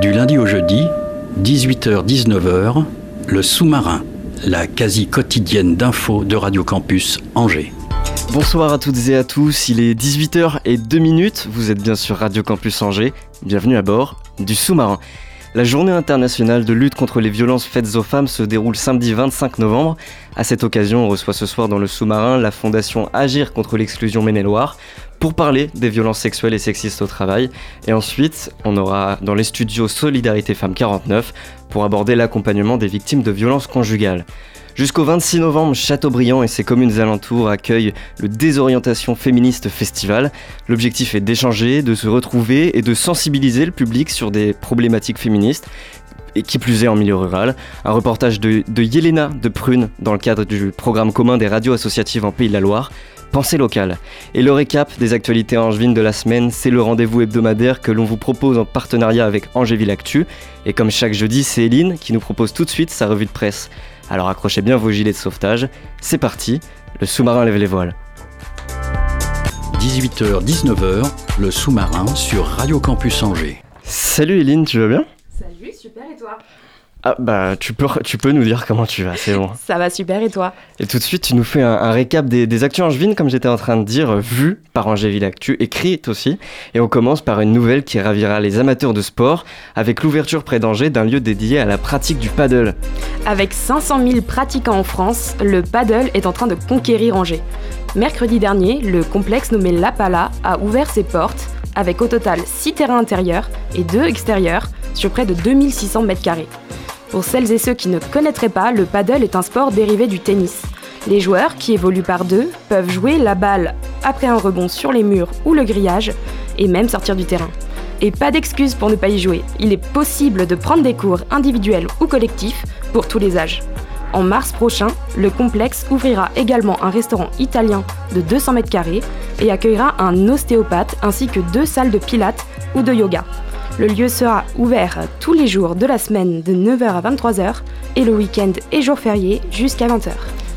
Du lundi au jeudi, 18h-19h, le sous-marin, la quasi quotidienne d'infos de Radio Campus Angers. Bonsoir à toutes et à tous, il est 18h et 2 minutes, vous êtes bien sur Radio Campus Angers, bienvenue à bord du sous-marin. La journée internationale de lutte contre les violences faites aux femmes se déroule samedi 25 novembre. À cette occasion, on reçoit ce soir dans le sous-marin la fondation Agir contre l'exclusion Maine-et-Loire pour parler des violences sexuelles et sexistes au travail. Et ensuite, on aura dans les studios Solidarité Femmes 49 pour aborder l'accompagnement des victimes de violences conjugales. Jusqu'au 26 novembre, Châteaubriand et ses communes alentours accueillent le Désorientation Féministe Festival. L'objectif est d'échanger, de se retrouver et de sensibiliser le public sur des problématiques féministes et qui plus est en milieu rural. Un reportage de, de Yelena de Prune dans le cadre du programme commun des radios associatives en Pays de la Loire. Pensée locale. Et le récap des actualités angevines de la semaine, c'est le rendez-vous hebdomadaire que l'on vous propose en partenariat avec Angéville Actu. Et comme chaque jeudi, c'est Eline qui nous propose tout de suite sa revue de presse. Alors accrochez bien vos gilets de sauvetage. C'est parti, le sous-marin lève les voiles. 18h-19h, le sous-marin sur Radio Campus Angers. Salut Eline, tu vas bien? Super et toi Ah bah tu peux, tu peux nous dire comment tu vas, c'est bon. Ça va super et toi Et tout de suite, tu nous fais un, un récap des, des actus angevines, comme j'étais en train de dire, vues par Angéville Actu, écrites aussi. Et on commence par une nouvelle qui ravira les amateurs de sport, avec l'ouverture près d'Angers d'un lieu dédié à la pratique du paddle. Avec 500 000 pratiquants en France, le paddle est en train de conquérir Angers. Mercredi dernier, le complexe nommé La Pala a ouvert ses portes avec au total 6 terrains intérieurs et 2 extérieurs sur près de 2600 mètres carrés. Pour celles et ceux qui ne connaîtraient pas, le paddle est un sport dérivé du tennis. Les joueurs, qui évoluent par deux, peuvent jouer la balle après un rebond sur les murs ou le grillage et même sortir du terrain. Et pas d'excuse pour ne pas y jouer. Il est possible de prendre des cours individuels ou collectifs pour tous les âges. En mars prochain, le complexe ouvrira également un restaurant italien de 200 mètres carrés et accueillera un ostéopathe ainsi que deux salles de pilates ou de yoga. Le lieu sera ouvert tous les jours de la semaine de 9h à 23h et le week-end et jours fériés jusqu'à 20h.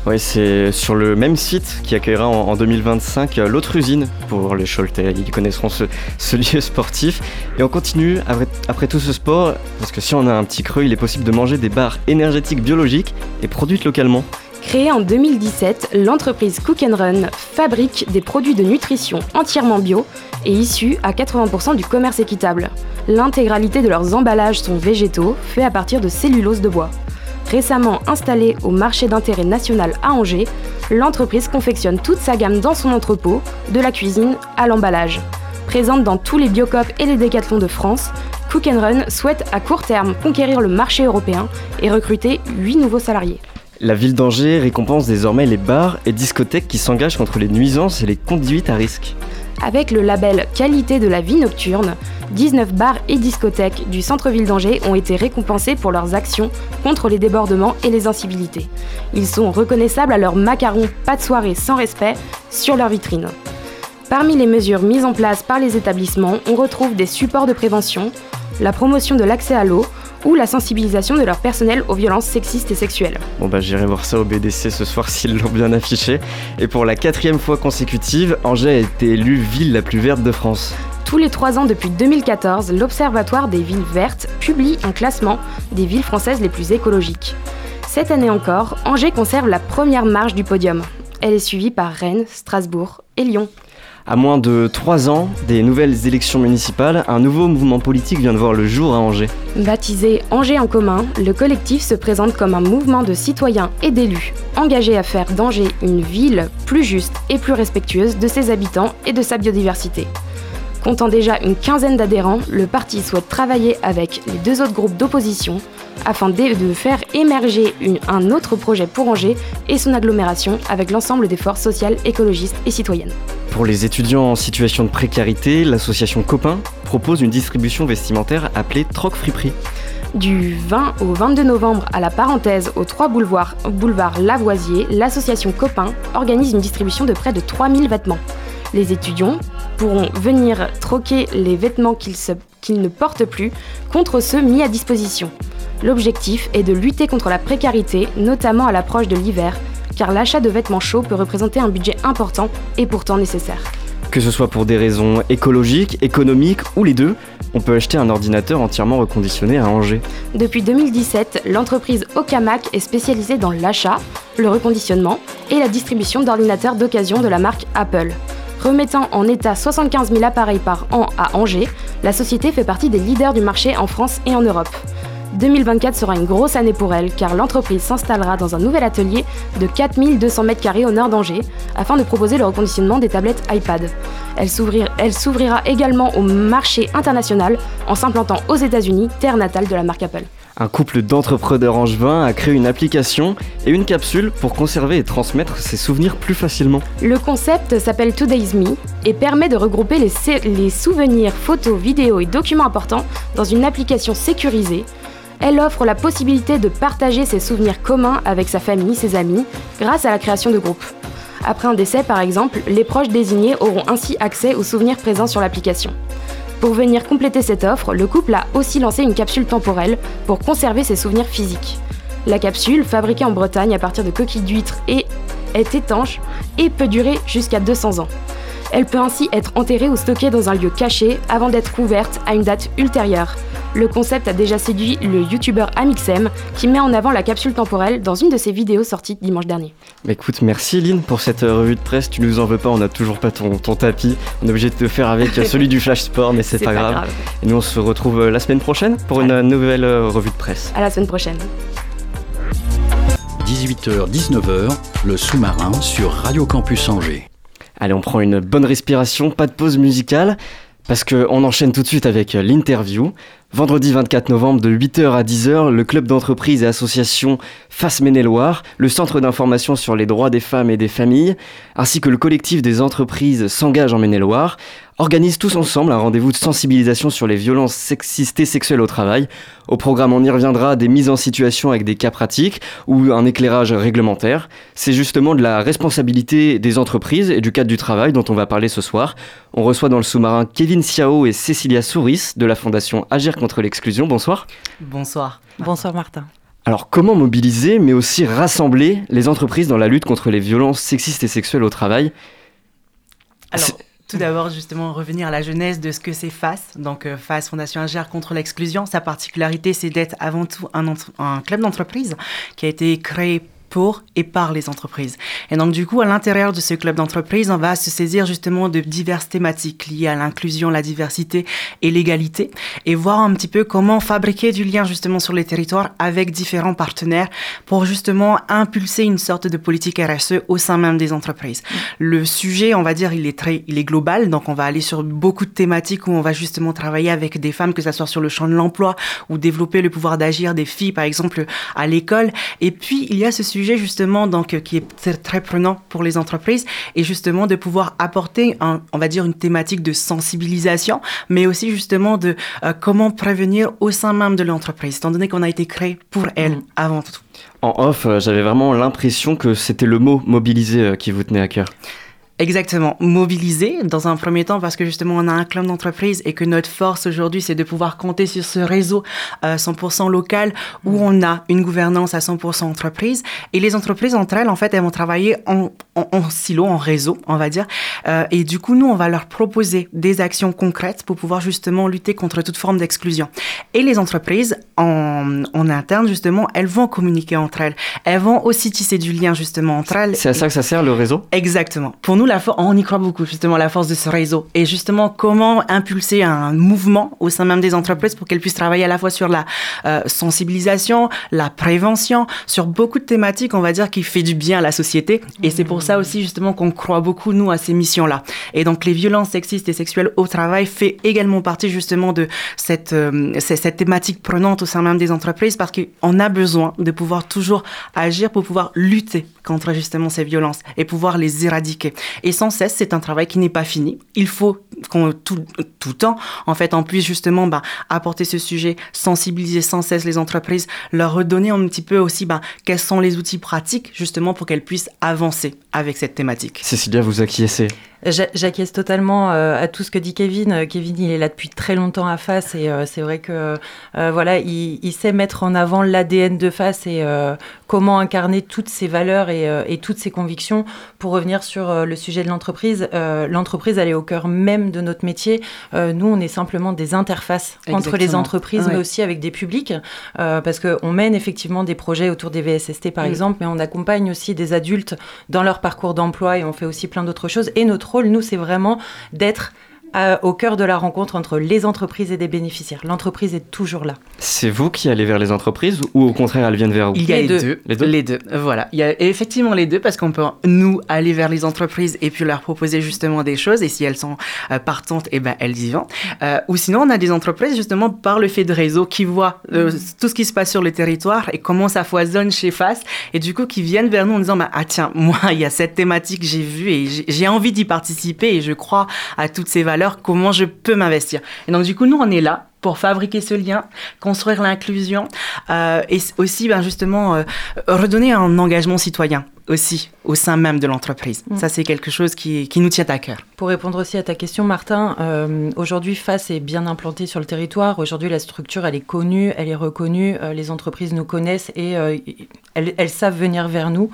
Oui, c'est sur le même site qui accueillera en, en 2025 euh, l'autre usine pour les Choletais. Ils connaîtront ce, lieu sportif. Et on continue après, après tout ce sport, parce que si on a un petit creux, il est possible de manger des barres énergétiques biologiques et produites localement. Créée en 2017, l'entreprise Cook Run fabrique des produits de nutrition entièrement bio et issus à 80% du commerce équitable. L'intégralité de leurs emballages sont végétaux, faits à partir de cellulose de bois. Récemment installée au marché d'intérêt national à Angers, l'entreprise confectionne toute sa gamme dans son entrepôt, de la cuisine à l'emballage. Présente dans tous les Biocop et les décathlons de France, Cook Run souhaite à court terme conquérir le marché européen et recruter 8 nouveaux salariés. La ville d'Angers récompense désormais les bars et discothèques qui s'engagent contre les nuisances et les conduites à risque. Avec le label Qualité de la vie nocturne, 19 bars et discothèques du centre-ville d'Angers ont été récompensés pour leurs actions contre les débordements et les incivilités. Ils sont reconnaissables à leur macaron pas de soirée sans respect sur leur vitrine. Parmi les mesures mises en place par les établissements, on retrouve des supports de prévention, la promotion de l'accès à l'eau ou la sensibilisation de leur personnel aux violences sexistes et sexuelles. Bon bah j'irai voir ça au BDC ce soir s'ils l'ont bien affiché. Et pour la quatrième fois consécutive, Angers a été élue ville la plus verte de France. Tous les trois ans depuis 2014, l'Observatoire des villes vertes publie un classement des villes françaises les plus écologiques. Cette année encore, Angers conserve la première marge du podium. Elle est suivie par Rennes, Strasbourg et Lyon. À moins de trois ans des nouvelles élections municipales, un nouveau mouvement politique vient de voir le jour à Angers. Baptisé Angers en commun, le collectif se présente comme un mouvement de citoyens et d'élus, engagés à faire d'Angers une ville plus juste et plus respectueuse de ses habitants et de sa biodiversité. Comptant déjà une quinzaine d'adhérents, le parti souhaite travailler avec les deux autres groupes d'opposition afin de faire émerger une- un autre projet pour Angers et son agglomération avec l'ensemble des forces sociales, écologistes et citoyennes. Pour les étudiants en situation de précarité, l'association Copain propose une distribution vestimentaire appelée Troc Friperie. Du 20 au 22 novembre à la parenthèse aux 3 boulevards, boulevard Lavoisier, l'association Copain organise une distribution de près de 3000 vêtements. Les étudiants pourront venir troquer les vêtements qu'ils qu'ils ne portent plus contre ceux mis à disposition. L'objectif est de lutter contre la précarité, notamment à l'approche de l'hiver, car l'achat de vêtements chauds peut représenter un budget important et pourtant nécessaire. Que ce soit pour des raisons écologiques, économiques ou les deux, on peut acheter un ordinateur entièrement reconditionné à Angers. Depuis 2017, l'entreprise Okamac est spécialisée dans l'achat, le reconditionnement et la distribution d'ordinateurs d'occasion de la marque Apple. Remettant en état 75 000 appareils par an à Angers, la société fait partie des leaders du marché en France et en Europe. 2024 sera une grosse année pour elle car l'entreprise s'installera dans un nouvel atelier de 4200 m2 au nord d'Angers afin de proposer le reconditionnement des tablettes iPad. Elle s'ouvrira également au marché international en s'implantant aux États-Unis, terre natale de la marque Apple. Un couple d'entrepreneurs angevins a créé une application et une capsule pour conserver et transmettre ses souvenirs plus facilement. Le concept s'appelle Today's Me et permet de regrouper les, les souvenirs, photos, vidéos et documents importants dans une application sécurisée elle offre la possibilité de partager ses souvenirs communs avec sa famille, ses amis, grâce à la création de groupes. Après un décès, par exemple, les proches désignés auront ainsi accès aux souvenirs présents sur l'application. Pour venir compléter cette offre, le couple a aussi lancé une capsule temporelle pour conserver ses souvenirs physiques. La capsule, fabriquée en Bretagne à partir de coquilles d'huîtres et est étanche et peut durer jusqu'à 200 ans. Elle peut ainsi être enterrée ou stockée dans un lieu caché avant d'être ouverte à une date ultérieure. Le concept a déjà séduit le youtubeur Amixem qui met en avant la capsule temporelle dans une de ses vidéos sorties dimanche dernier. écoute, merci Lynn pour cette euh, revue de presse. Tu nous en veux pas, on n'a toujours pas ton, tapis. On est obligé de te faire avec euh, celui du Flash Sport, mais c'est pas, pas grave. Et nous on se retrouve euh, la semaine prochaine pour une nouvelle revue de presse. À la semaine prochaine. 18h-19h, le sous-marin sur Radio Campus Angers. Allez, on prend une bonne respiration, pas de pause musicale, parce qu'on enchaîne tout de suite avec l'interview. Vendredi 24 novembre de 8h à 10h, le club d'entreprise et association Face Maine-et-Loire, le centre d'information sur les droits des femmes et des familles, ainsi que le collectif des entreprises s'engagent en Maine-et-Loire organisent tous ensemble un rendez-vous de sensibilisation sur les violences sexistes et sexuelles au travail. Au programme, on y reviendra des mises en situation avec des cas pratiques ou un éclairage réglementaire. C'est justement de la responsabilité des entreprises et du cadre du travail dont on va parler ce soir. On reçoit dans le sous-marin Kevin Siao et Cécilia Souris de la fondation Agir contre l'exclusion. Bonsoir. Bonsoir. Bonsoir Martin. Alors comment mobiliser mais aussi rassembler les entreprises dans la lutte contre les violences sexistes et sexuelles au travail? Tout d'abord, justement, revenir à la genèse de ce que c'est FAS. Donc, euh, FAS, Fondation Agir contre l'exclusion. Sa particularité, c'est d'être avant tout un, un club d'entreprise qui a été créé pour et par les entreprises. Et donc, du coup, à l'intérieur de ce club d'entreprise, on va se saisir justement de diverses thématiques liées à l'inclusion, la diversité et l'égalité, et voir un petit peu comment fabriquer du lien justement sur les territoires avec différents partenaires pour justement impulser une sorte de politique RSE au sein même des entreprises. Le sujet, on va dire, il est très, il est global, donc on va aller sur beaucoup de thématiques où on va justement travailler avec des femmes, que ce soit sur le champ de l'emploi ou développer le pouvoir d'agir des filles, par exemple, à l'école. Et puis, il y a ce sujet sujet justement donc qui est très prenant pour les entreprises et justement de pouvoir apporter un, on va dire une thématique de sensibilisation, mais aussi justement de euh, comment prévenir au sein même de l'entreprise, étant donné qu'on a été créé pour elle mm. avant tout. En off, euh, j'avais vraiment l'impression que c'était le mot mobiliser euh, qui vous tenait à cœur. Exactement, mobiliser dans un premier temps parce que justement on a un club d'entreprise et que notre force aujourd'hui c'est de pouvoir compter sur ce réseau 100% euh, local où on a une gouvernance à 100% entreprise. Et les entreprises entre elles en fait elles vont travailler en, en, silo, en réseau on va dire. Euh, et du coup nous on va leur proposer des actions concrètes pour pouvoir justement lutter contre toute forme d'exclusion. Et les entreprises en, en interne justement elles vont communiquer entre elles. Elles vont aussi tisser du lien justement entre elles. C'est à ça que ça sert le réseau? Exactement. Pour nous on y croit beaucoup, justement, la force de ce réseau. Et justement, comment impulser un mouvement au sein même des entreprises pour qu'elles puissent travailler à la fois sur la euh, sensibilisation, la prévention, sur beaucoup de thématiques, on va dire, qui fait du bien à la société. Et c'est pour ça aussi, justement, qu'on croit beaucoup, nous, à ces missions-là. Et donc, les violences sexistes et sexuelles au travail fait également partie, justement, de cette, euh, cette thématique prenante au sein même des entreprises parce qu'on a besoin de pouvoir toujours agir pour pouvoir lutter contre, justement, ces violences et pouvoir les éradiquer. Et sans cesse, c'est un travail qui n'est pas fini. Il faut qu'on tout, tout temps, en fait, on puisse justement bah, apporter ce sujet, sensibiliser sans cesse les entreprises, leur redonner un petit peu aussi bah, quels sont les outils pratiques justement pour qu'elles puissent avancer avec cette thématique. Cécilia, vous acquiescez? J'acquiesce totalement euh, à tout ce que dit Kevin. Euh, Kevin, il est là depuis très longtemps à Face et euh, c'est vrai que voilà, il, il, sait mettre en avant l'ADN de Face et comment incarner toutes ses valeurs et, et, toutes ses convictions. Pour revenir sur le sujet de l'entreprise, l'entreprise elle est au cœur même de notre métier. nous, on est simplement des interfaces entre les entreprises, mais aussi avec des publics, parce qu'on mène effectivement des projets autour des VSST par mm. exemple, mais on accompagne aussi des adultes dans leur parcours d'emploi et on fait aussi plein d'autres choses. Et notre nous, c'est vraiment d'être au cœur de la rencontre entre les entreprises et des bénéficiaires. L'entreprise est toujours là. C'est vous qui allez vers les entreprises ou au contraire elles viennent vers vous Il y a les, deux. Les deux. Voilà. Il y a effectivement les deux parce qu'on peut nous aller vers les entreprises et puis leur proposer justement des choses et si elles sont euh, partantes, eh ben elles y vont. Euh, ou sinon on a des entreprises justement par le fait de réseau qui voient euh, tout ce qui se passe sur le territoire et comment ça foisonne chez Face et du coup qui viennent vers nous en disant bah, ah tiens moi il y a cette thématique j'ai vu et j'ai envie d'y participer et je crois à toutes ces valeurs comment je peux m'investir. Et donc du coup, nous, on est là pour fabriquer ce lien, construire l'inclusion euh, et aussi ben, justement euh, redonner un engagement citoyen aussi au sein même de l'entreprise. Mm. Ça, c'est quelque chose qui, qui, nous tient à cœur. Pour répondre aussi à ta question, Martin, euh, aujourd'hui, FACE est bien implanté sur le territoire. Aujourd'hui, la structure, elle est connue, elle est reconnue. les entreprises nous connaissent et elles, elles, savent venir vers nous.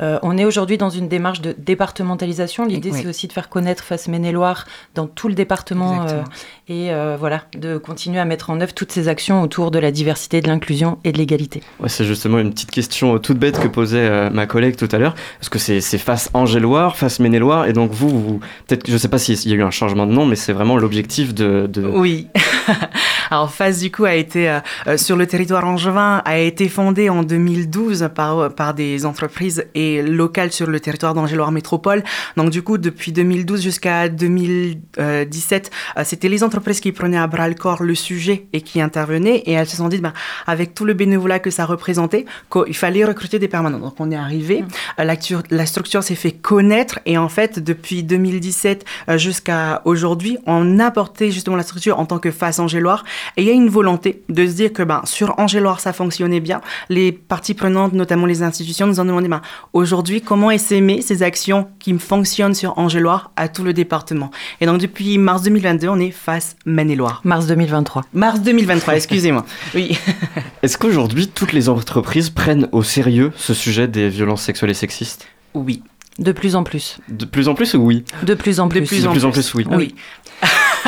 Euh, on est aujourd'hui dans une démarche de départementalisation. L'idée, c'est aussi de faire connaître Face Maine-et-Loire dans tout le département euh, et euh, voilà, de continuer à mettre en œuvre toutes ces actions autour de la diversité, de l'inclusion et de l'égalité. c'est justement une petite question toute bête que posait ma collègue tout à l'heure, parce que c'est Face Angéloire, Face Maine-et-Loire, et donc vous, peut-être, je ne sais pas s'il y a eu un changement de nom, mais c'est vraiment l'objectif de, de... Oui. Alors Face du coup a été sur le territoire angevin a été fondée en 2012 par par des entreprises et local sur le territoire d'Angéloire Métropole. Donc du coup, depuis 2012 jusqu'à 2017, euh, c'était les entreprises qui prenaient à bras le corps le sujet et qui intervenaient. Et elles se sont dit, ben, avec tout le bénévolat que ça représentait, qu'il fallait recruter des permanents. Donc on est arrivé, mmh. euh, la, la, structure s'est fait connaître et en fait, depuis 2017 euh, jusqu'à aujourd'hui, on a porté justement la structure en tant que face Angéloire. Et il y a une volonté de se dire que ben, sur Angéloire, ça fonctionnait bien. Les parties prenantes, notamment les institutions, nous ont demandé ben, aujourd'hui comment essaimer ces actions qui fonctionnent sur Angéloire à tout le département? Et donc depuis mars 2022, on est face Maine-et-Loire. Mars 2023. Mars 2023, excusez-moi. Oui. Est-ce qu'aujourd'hui toutes les entreprises prennent au sérieux ce sujet des violences sexuelles et sexistes? Oui. De plus en plus. De plus en plus ou oui? De plus en plus. De plus en, plus. oui. Oui.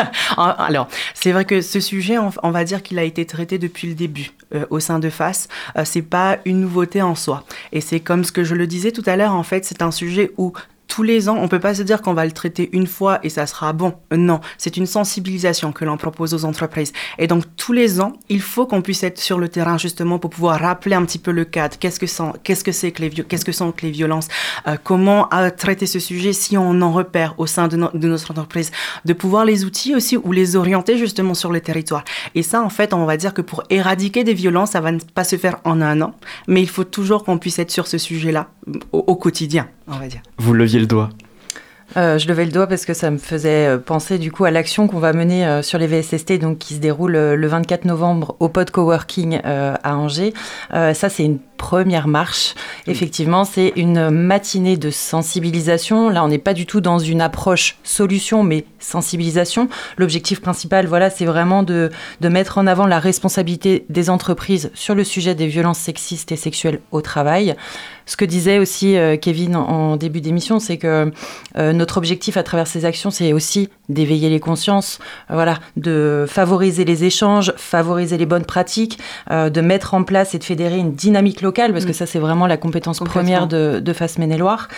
Alors, c'est vrai que ce sujet, on, va dire qu'il a été traité depuis le début euh, au sein de FACE. Euh, c'est pas une nouveauté en soi. Et c'est comme ce que je le disais tout à l'heure, en fait, c'est un sujet où tous les ans, on peut pas se dire qu'on va le traiter une fois et ça sera bon. Non, c'est une sensibilisation que l'on propose aux entreprises. Et donc tous les ans, il faut qu'on puisse être sur le terrain justement pour pouvoir rappeler un petit peu le cadre. Qu'est-ce que sont, qu'est-ce que c'est que les qu'est-ce que sont les violences? Euh, Comment euh, traiter ce sujet si on en repère au sein de, notre entreprise? De pouvoir les outils aussi ou les orienter justement sur le territoire. Et ça, en fait, on va dire que pour éradiquer des violences, ça va pas se faire en un an, mais il faut toujours qu'on puisse être sur ce sujet-là au, au quotidien, on va dire. Vous leviez le doigt euh, je levais le doigt parce que ça me faisait euh, penser du coup à l'action qu'on va mener euh, sur les VSST, donc qui se déroule le 24 novembre au Pod Coworking à Angers. ça, c'est une première marche. Effectivement, c'est une matinée de sensibilisation. Là, on n'est pas du tout dans une approche solution, mais sensibilisation. L'objectif principal, voilà, c'est vraiment de, de mettre en avant la responsabilité des entreprises sur le sujet des violences sexistes et sexuelles au travail. Ce que disait aussi euh, Kevin en, début d'émission, c'est que euh, notre objectif à travers ces actions, c'est aussi d'éveiller les consciences, euh, voilà, de favoriser les échanges, favoriser les bonnes pratiques, de mettre en place et de fédérer une dynamique locale, parce que mm. ça, c'est vraiment la compétence première de, de Face Maine-et-Loire.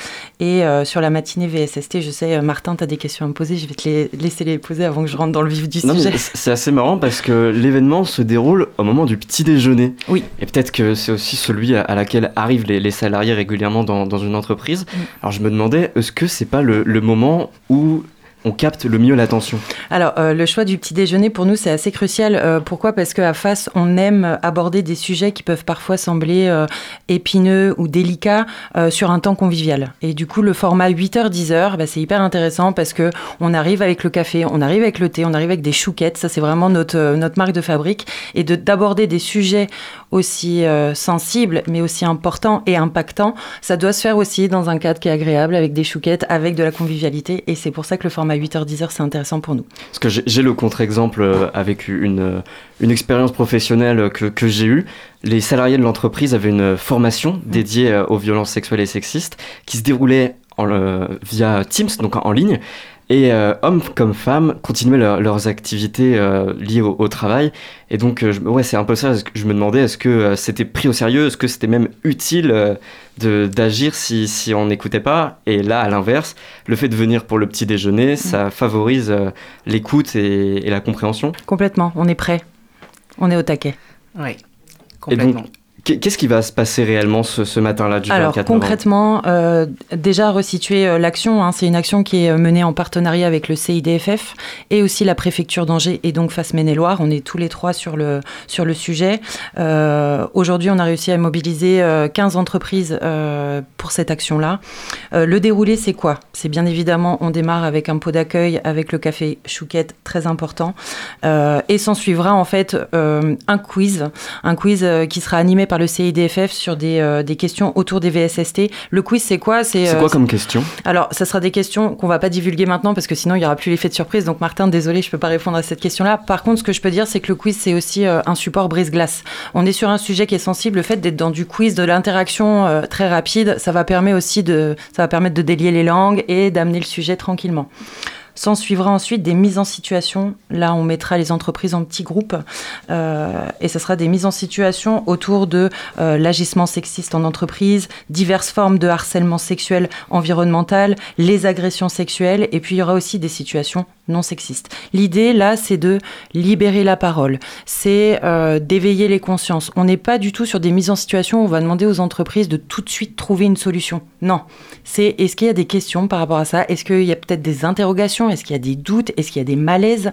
Et sur la matinée VSST, je sais, Martin, tu as des questions à me poser, je vais te les, laisser les poser avant que je rentre dans le vif du sujet. C'est assez marrant parce que l'événement se déroule au moment du petit déjeuner. Oui. Et peut-être que c'est aussi celui à, laquelle arrivent les, les salariés régulièrement dans, dans, une entreprise. Mm. Alors je me demandais, est-ce que c'est pas le, le moment où on capte le mieux l'attention Alors, euh, le choix du petit déjeuner, pour nous, c'est assez crucial. Euh, pourquoi? Parce qu'à face, on aime aborder des sujets qui peuvent parfois sembler euh, épineux ou délicats sur un temps convivial. Et du coup, le format 8h-10h, bah, c'est hyper intéressant parce que on arrive avec le café, on arrive avec le thé, on arrive avec des chouquettes. Ça, c'est vraiment notre, notre marque de fabrique. Et d'aborder des sujets aussi sensibles, mais aussi importants et impactants, ça doit se faire aussi dans un cadre qui est agréable, avec des chouquettes, avec de la convivialité. Et c'est pour ça que le format à 8h-10h, c'est intéressant pour nous. Parce que j'ai le contre-exemple euh, avec une, euh, une expérience professionnelle que, que j'ai eue. Les salariés de l'entreprise avaient une formation dédiée euh, aux violences sexuelles et sexistes qui se déroulait via Teams, donc en ligne. Et euh, hommes comme femmes continuaient leurs activités euh, liées au, travail. Et donc, euh, ouais, c'est un peu ça. Je me demandais, est-ce que c'était pris au sérieux? Est-ce que c'était même utile d'agir si, si on n'écoutait pas? Et là, à l'inverse, le fait de venir pour le petit déjeuner, mm. ça favorise l'écoute et, et, la compréhension Complètement. On est prêt. On est au taquet. Oui, complètement. Qu'est-ce qui va se passer réellement ce, matin-là du Alors, concrètement, euh, déjà resituer euh, l'action, hein, c'est une action qui est euh, menée en partenariat avec le CIDFF et aussi la préfecture d'Angers et donc face Maine-et-Loire. On est tous les trois sur le, sur le sujet. Aujourd'hui, on a réussi à mobiliser 15 entreprises pour cette action-là. le déroulé, c'est quoi? C'est bien évidemment, on démarre avec un pot d'accueil, avec le café Chouquette, très important. et s'en suivra en fait un quiz, un quiz qui sera animé par le CIDFF sur des, euh, des questions autour des VSST. Le quiz, c'est quoi? C'est quoi euh, comme question? Alors, ça sera des questions qu'on va pas divulguer maintenant parce que sinon, il n'y aura plus l'effet de surprise. Donc, Martin, désolé, je peux pas répondre à cette question-là. Par contre, ce que je peux dire, c'est que le quiz, c'est aussi euh, un support brise-glace. On est sur un sujet qui est sensible. Le fait d'être dans du quiz, de l'interaction très rapide, ça va permettre aussi de, ça va permettre de délier les langues et d'amener le sujet tranquillement. S'en suivra ensuite des mises en situation. Là, on mettra les entreprises en petits groupes euh, et ce sera des mises en situation autour de euh, l'agissement sexiste en entreprise, diverses formes de harcèlement sexuel environnemental, les agressions sexuelles et puis il y aura aussi des situations non sexistes. L'idée là, c'est de libérer la parole, c'est euh, d'éveiller les consciences. On n'est pas du tout sur des mises en situation où on va demander aux entreprises de tout de suite trouver une solution. Non, c'est est-ce qu'il y a des questions par rapport à ça? Est-ce qu'il y a peut-être des interrogations? Est-ce qu'il y a des doutes? Est-ce qu'il y a des malaises?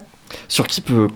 Sur qui peut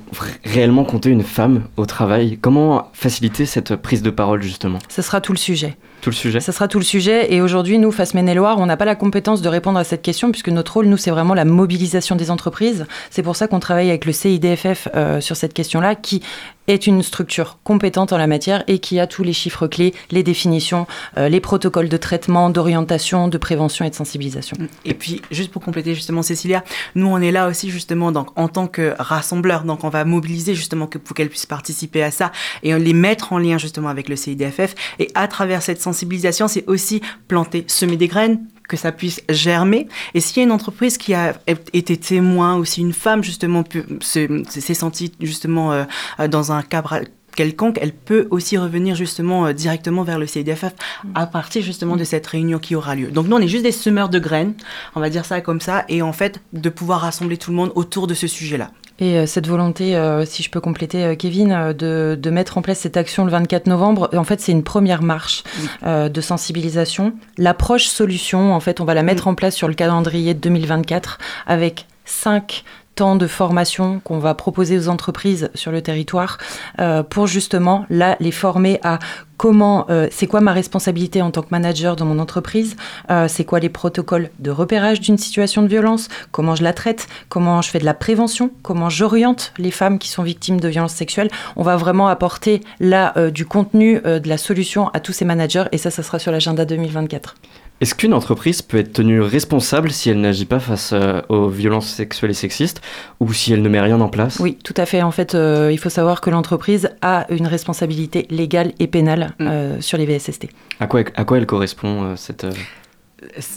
réellement compter une femme au travail? Comment faciliter cette prise de parole justement? Ce sera tout le sujet. Tout le sujet? Ça sera tout le sujet. Et aujourd'hui, nous, Face Maine-et-Loire, on n'a pas la compétence de répondre à cette question puisque notre rôle, nous, c'est vraiment la mobilisation des entreprises. C'est pour ça qu'on travaille avec le CIDFF euh, sur cette question-là, qui est une structure compétente en la matière et qui a tous les chiffres clés, les définitions, euh, les protocoles de traitement, d'orientation, de prévention et de sensibilisation. Et puis, juste pour compléter justement Cécilia, nous on est là aussi justement donc, en tant que rassembleur, donc on va mobiliser justement pour qu'elles puissent participer à ça et les mettre en lien justement avec le CIDFF. Et à travers cette sensibilisation, c'est aussi planter, semer des graines, que ça puisse germer. Et s'il y a une entreprise qui a été témoin, aussi une femme justement s'est sentie justement euh, dans un cadre quelconque, elle peut aussi revenir justement euh, directement vers le CIDFF à partir justement de cette réunion qui aura lieu. Donc nous, on est juste des semeurs de graines, on va dire ça comme ça, et en fait, de pouvoir rassembler tout le monde autour de ce sujet-là. Et euh, cette volonté, euh, si je peux compléter, euh, Kevin, de, de, mettre en place cette action le 24 novembre, en fait, c'est une première marche de sensibilisation. L'approche solution, en fait, on va la mettre en place sur le calendrier de 2024 avec cinq temps de formation qu'on va proposer aux entreprises sur le territoire euh, pour justement là les former à comment euh, c'est quoi ma responsabilité en tant que manager dans mon entreprise euh, c'est quoi les protocoles de repérage d'une situation de violence comment je la traite comment je fais de la prévention comment j'oriente les femmes qui sont victimes de violences sexuelles. On va vraiment apporter là du contenu de la solution à tous ces managers et ça ça sera sur l'agenda 2024 est-ce qu'une entreprise peut être tenue responsable si elle n'agit pas face euh, aux violences sexuelles et sexistes ou si elle ne met rien en place? Oui, tout à fait. En fait, euh, il faut savoir que l'entreprise a une responsabilité légale et pénale mm. euh, sur les VSST. À quoi, à quoi elle correspond cette...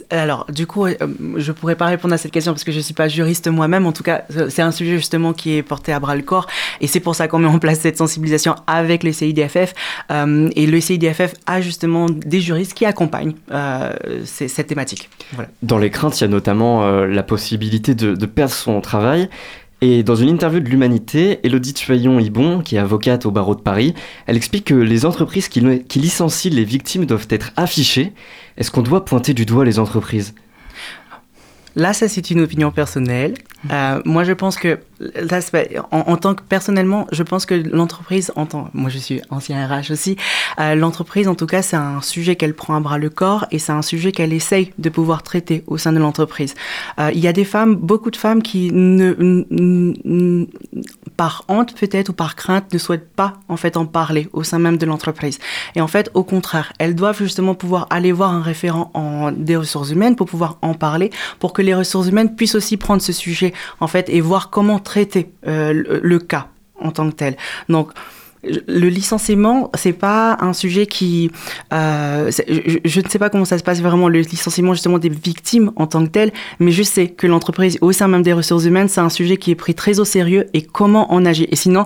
Alors, du coup, euh, je pourrais pas répondre à cette question parce que je suis pas juriste moi-même. En tout cas, c'est un sujet justement qui est porté à bras le corps, et c'est pour ça qu'on met en place cette sensibilisation avec le CIDFF. Euh, et le CIDFF a justement des juristes qui accompagnent euh, cette thématique. Dans les craintes, il y a notamment la possibilité de, de perdre son travail. Et dans une interview de l'Humanité, Elodie Tuaillon-Ibon, qui est avocate au barreau de Paris, elle explique que les entreprises qui, qui licencient les victimes doivent être affichées. Est-ce qu'on doit pointer du doigt les entreprises? Là, ça, c'est une opinion personnelle. Euh, moi, je pense que, en, tant que personnellement, je pense que l'entreprise, en moi je suis ancien RH aussi, euh, l'entreprise, en tout cas, c'est un sujet qu'elle prend à bras le corps et c'est un sujet qu'elle essaye de pouvoir traiter au sein de l'entreprise. Euh, il y a des femmes, beaucoup de femmes qui, ne, par honte peut-être ou par crainte, ne souhaitent pas en fait en parler au sein même de l'entreprise. Et en fait, au contraire, elles doivent justement pouvoir aller voir un référent en, des ressources humaines pour pouvoir en parler, pour que les ressources humaines puissent aussi prendre ce sujet en fait et voir comment traiter euh, le, cas en tant que tel. Donc le licenciement, c'est pas un sujet qui, euh, je, ne sais pas comment ça se passe vraiment le licenciement justement des victimes en tant que tel, mais je sais que l'entreprise au sein même des ressources humaines, c'est un sujet qui est pris très au sérieux et comment on agit. Et sinon,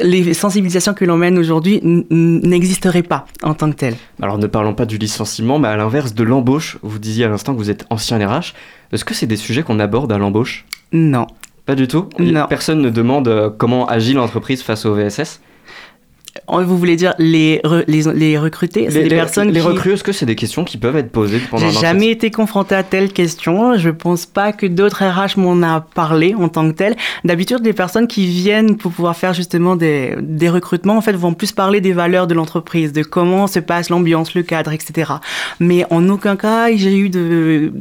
les sensibilisations que l'on mène aujourd'hui n'existeraient pas en tant que telles. Alors ne parlons pas du licenciement, mais à l'inverse de l'embauche, vous disiez à l'instant que vous êtes ancien RH. Est-ce que c'est des sujets qu'on aborde à l'embauche? Non. Pas du tout Non. Personne ne demande euh, comment agit l'entreprise face au VSS vous voulez dire les, les, les recruter Les, les personnes les recrues, est-ce que c'est des questions qui peuvent être posées pendant J'ai jamais été confronté à telle question. Je pense pas que d'autres RH m'en a parlé en tant que tel. D'habitude, les personnes qui viennent pour pouvoir faire justement des, des recrutements, en fait, vont plus parler des valeurs de l'entreprise, de comment se passe l'ambiance, le cadre, etc. Mais en aucun cas, j'ai eu de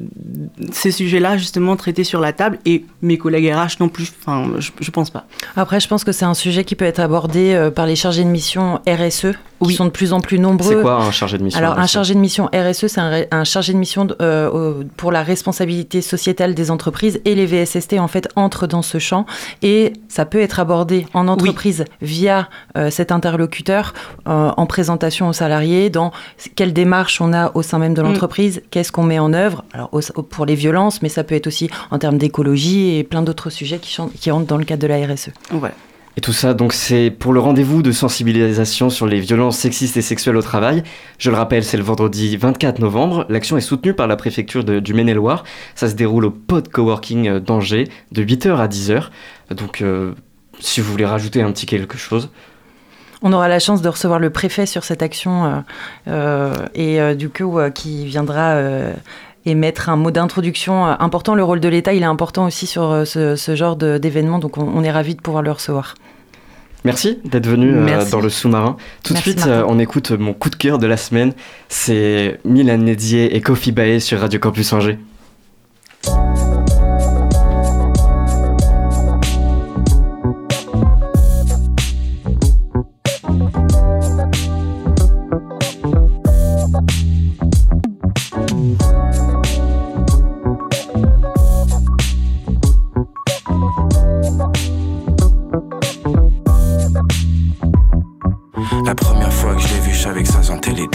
ces sujets-là justement traités sur la table et mes collègues RH non plus. Enfin, je, je pense pas. Après, je pense que c'est un sujet qui peut être abordé euh, par les chargés de mission RSE qui sont de plus en plus nombreux. C'est quoi un chargé de mission Alors, un chargé de mission RSE, c'est un, chargé de mission euh, pour la responsabilité sociétale des entreprises et les VSST, en fait, entrent dans ce champ. Et ça peut être abordé en entreprise via euh, cet interlocuteur, euh, en présentation aux salariés, dans quelle démarche on a au sein même de mm. l'entreprise, qu'est-ce qu'on met en œuvre, alors pour les violences, mais ça peut être aussi en termes d'écologie et plein d'autres sujets qui, qui rentrent dans le cadre de la RSE. Ouais. Et tout ça, donc, c'est pour le rendez-vous de sensibilisation sur les violences sexistes et sexuelles au travail. Je le rappelle, c'est le vendredi 24 novembre. L'action est soutenue par la préfecture du Maine-et-Loire. Ça se déroule au pod coworking euh, d'Angers de 8h à 10h. Donc, euh, si vous voulez rajouter un petit quelque chose. On aura la chance de recevoir le préfet sur cette action euh, et du coup qui viendra émettre un mot d'introduction important. Le rôle de l'État, il est important aussi sur ce, genre d'événement, donc on, on est ravis de pouvoir le recevoir. Merci d'être venu euh, dans le sous-marin. Tout de suite, euh, on écoute mon coup de cœur de la semaine. C'est Milan Nedier et Kofi Bae sur Radio Campus Angers.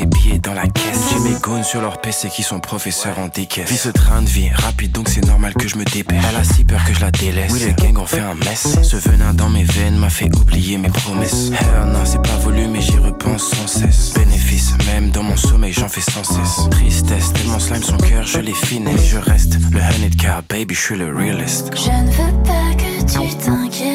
des billets dans la caisse. J'ai mes goons sur leur PC qui sont professeurs en décaisse. Vis ce train de vie rapide, donc c'est normal que je me dépêche. Elle a si peur que je la délaisse. Oui, les gangs ont fait un mess. Ce venin dans mes veines m'a fait oublier mes promesses. Non, c'est pas voulu, mais j'y repense sans cesse. Bénéfice, même dans mon sommeil, j'en fais sans cesse. Tristesse, tellement slime son cœur, je l'ai finé. Je reste le honey car, baby, je suis le realist. Je ne veux pas que tu t'inquiètes.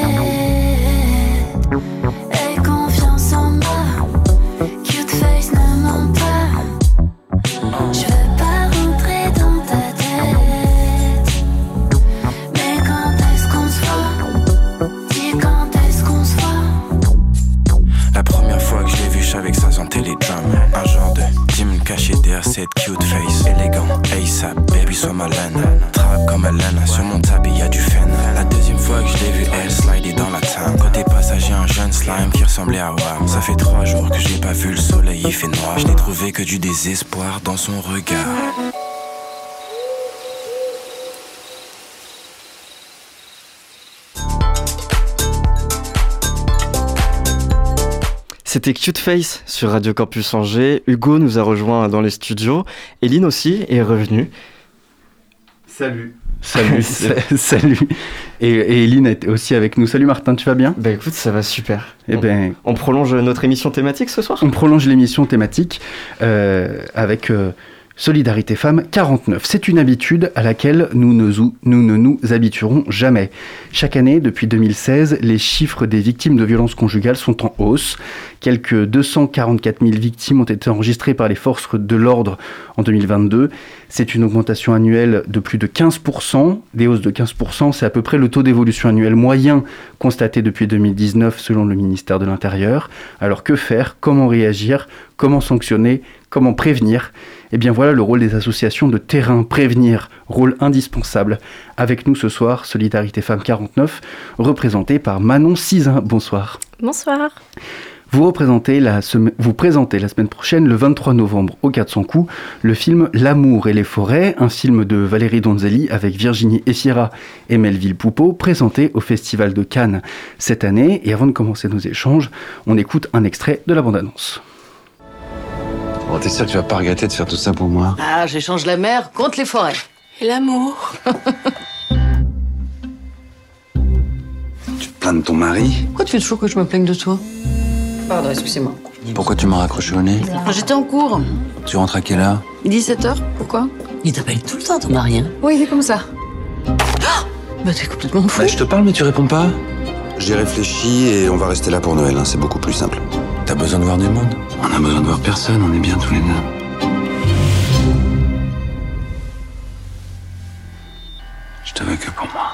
Sur mon tapis y'a du fen La deuxième fois que je l'ai vu elle slider dans la table Côté passager un jeune slime qui ressemblait à Wam Ça fait trois jours que j'ai pas vu le soleil il fait noir Je n'ai trouvé que du désespoir dans son regard écoutez Cute Face sur Radio Campus Angers. Hugo nous a rejoint dans les studios. Eline aussi est revenue. Salut. Salut, salut. Et, et Eline est aussi avec nous. Salut Martin, tu vas bien? Bah écoute, ça va super. Eh ben, On prolonge notre émission thématique ce soir? On prolonge l'émission thématique euh, avec euh, Solidarité Femmes 49. C'est une habitude à laquelle nous ne, nous ne nous habituerons jamais. Chaque année, depuis 2016, les chiffres des victimes de violences conjugales sont en hausse. Quelques 244 000 victimes ont été enregistrées par les forces de l'ordre en 2022. C'est une augmentation annuelle de plus de 15%. Des hausses de 15%, c'est à peu près le taux d'évolution annuel moyen constaté depuis 2019 selon le ministère de l'Intérieur. Alors que faire? Comment réagir? Comment sanctionner? Comment prévenir? Eh bien voilà le rôle des associations de terrain, prévenir, rôle indispensable. Avec nous ce soir, Solidarité Femmes 49, représentée par Manon Cizin. Bonsoir. Bonsoir. Vous, représentez la vous présentez la semaine prochaine, le 23 novembre, au 400 coups, le film L'amour et les forêts, un film de Valérie Donzelli avec Virginie Efira et Melville Poupeau, présenté au Festival de Cannes cette année. Et avant de commencer nos échanges, on écoute un extrait de la bande-annonce. Bon, t'es sûr que tu vas pas regretter de faire tout ça pour moi? Ah, j'échange la mer contre les forêts. Et l'amour? Tu te plains de ton mari? Pourquoi tu fais toujours que je me plaigne de toi? Pardon, excusez-moi. Pourquoi tu m'as raccroché au nez J'étais en cours. Tu rentres à quelle heure 17h, pourquoi Il t'appelle tout le temps, ton mari, hein Oui, il est comme ça. Ah bah, t'es complètement fou. Bah, je te parle, mais tu réponds pas. J'ai réfléchi et on va rester là pour Noël, hein, c'est beaucoup plus simple. T'as besoin de voir du monde? On a besoin de voir personne, on est bien tous les deux. Je te veux que pour moi.